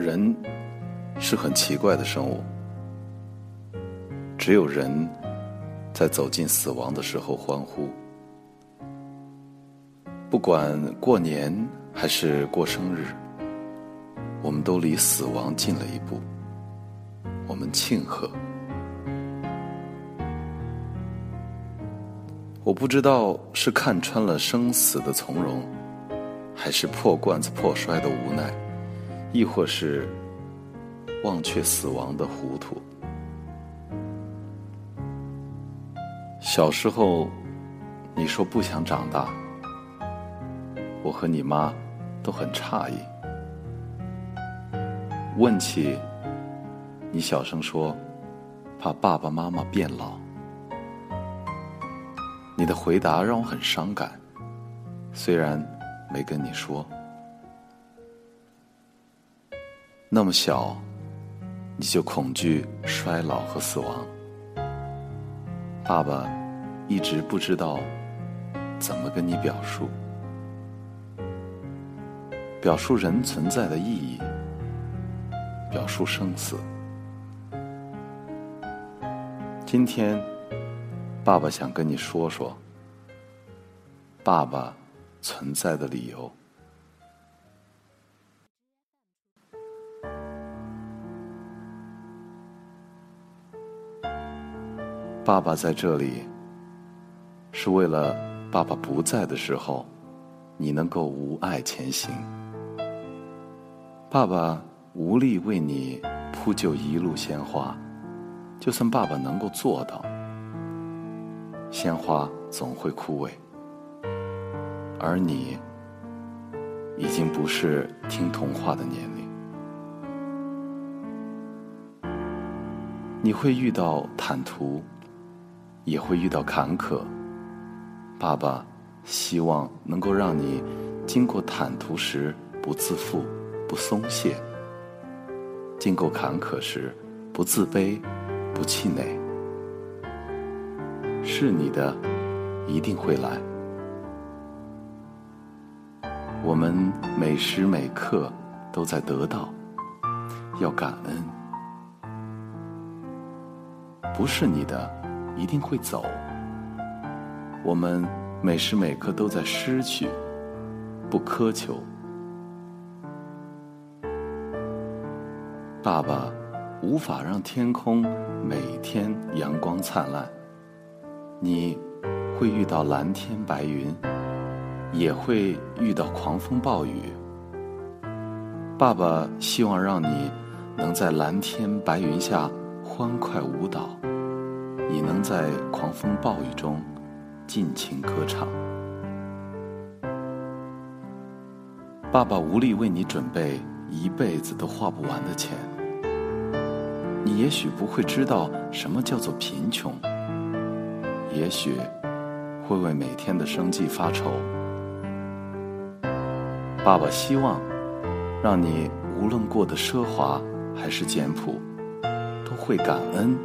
人是很奇怪的生物，只有人在走进死亡的时候欢呼。不管过年还是过生日，我们都离死亡近了一步，我们庆贺。我不知道是看穿了生死的从容，还是破罐子破摔的无奈。亦或是忘却死亡的糊涂。小时候，你说不想长大，我和你妈都很诧异。问起，你小声说，怕爸爸妈妈变老。你的回答让我很伤感，虽然没跟你说。那么小，你就恐惧衰老和死亡。爸爸一直不知道怎么跟你表述，表述人存在的意义，表述生死。今天，爸爸想跟你说说爸爸存在的理由。爸爸在这里，是为了爸爸不在的时候，你能够无碍前行。爸爸无力为你铺就一路鲜花，就算爸爸能够做到，鲜花总会枯萎，而你已经不是听童话的年龄，你会遇到坦途。也会遇到坎坷，爸爸希望能够让你经过坦途时不自负、不松懈；经过坎坷时不自卑、不气馁。是你的，一定会来。我们每时每刻都在得到，要感恩。不是你的。一定会走。我们每时每刻都在失去，不苛求。爸爸无法让天空每天阳光灿烂，你会遇到蓝天白云，也会遇到狂风暴雨。爸爸希望让你能在蓝天白云下欢快舞蹈。你能在狂风暴雨中尽情歌唱。爸爸无力为你准备一辈子都花不完的钱。你也许不会知道什么叫做贫穷，也许会为每天的生计发愁。爸爸希望让你无论过得奢华还是简朴，都会感恩，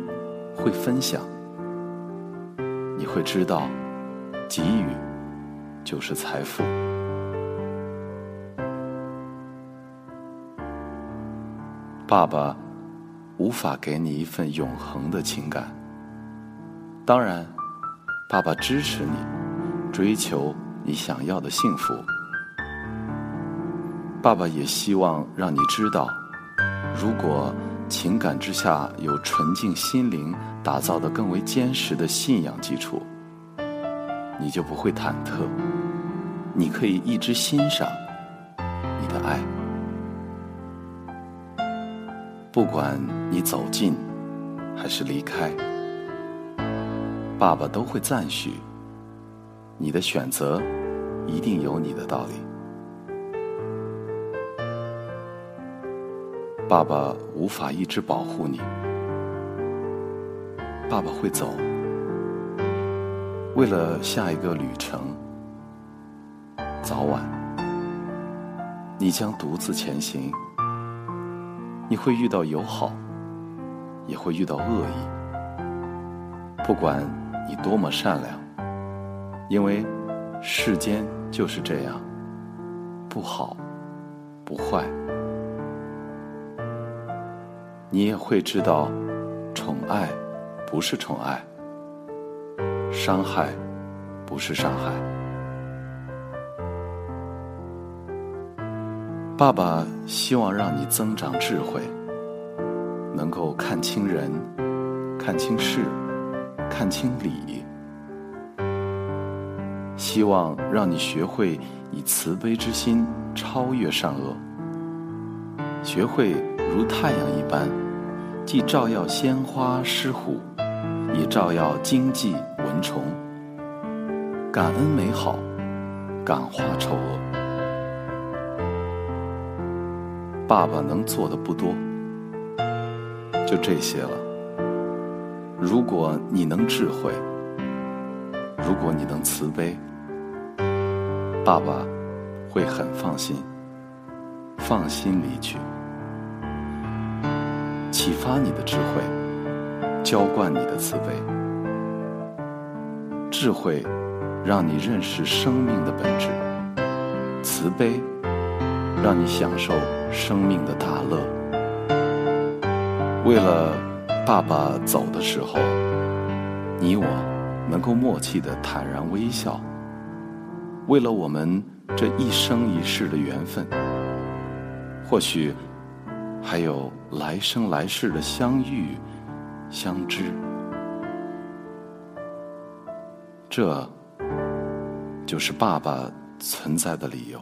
会分享。你会知道，给予就是财富。爸爸无法给你一份永恒的情感，当然，爸爸支持你追求你想要的幸福。爸爸也希望让你知道，如果。情感之下有纯净心灵打造的更为坚实的信仰基础，你就不会忐忑，你可以一直欣赏你的爱，不管你走近还是离开，爸爸都会赞许你的选择，一定有你的道理。爸爸无法一直保护你，爸爸会走，为了下一个旅程，早晚。你将独自前行，你会遇到友好，也会遇到恶意，不管你多么善良，因为世间就是这样，不好，不坏。你也会知道，宠爱不是宠爱，伤害不是伤害。爸爸希望让你增长智慧，能够看清人，看清事，看清理。希望让你学会以慈悲之心超越善恶，学会如太阳一般，既照耀鲜花狮虎，也照耀荆棘蚊虫。感恩美好，感化丑恶。爸爸能做的不多，就这些了。如果你能智慧。如果你能慈悲，爸爸会很放心，放心离去，启发你的智慧，浇灌你的慈悲。智慧让你认识生命的本质，慈悲让你享受生命的大乐。为了爸爸走的时候，你我。能够默契的坦然微笑，为了我们这一生一世的缘分，或许还有来生来世的相遇、相知，这就是爸爸存在的理由。